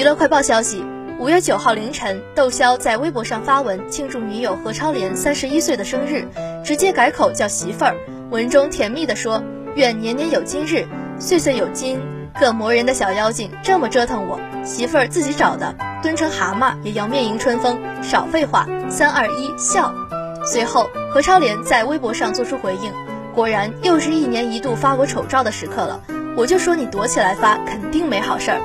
娱乐快报消息，五月九号凌晨，窦骁在微博上发文庆祝女友何超莲三十一岁的生日，直接改口叫媳妇儿。文中甜蜜地说：“愿年年有今日，岁岁有今。”个磨人的小妖精这么折腾我，媳妇儿自己找的，蹲成蛤蟆也要面迎春风。少废话，三二一，笑。随后，何超莲在微博上做出回应：“果然又是一年一度发我丑照的时刻了，我就说你躲起来发，肯定没好事儿。”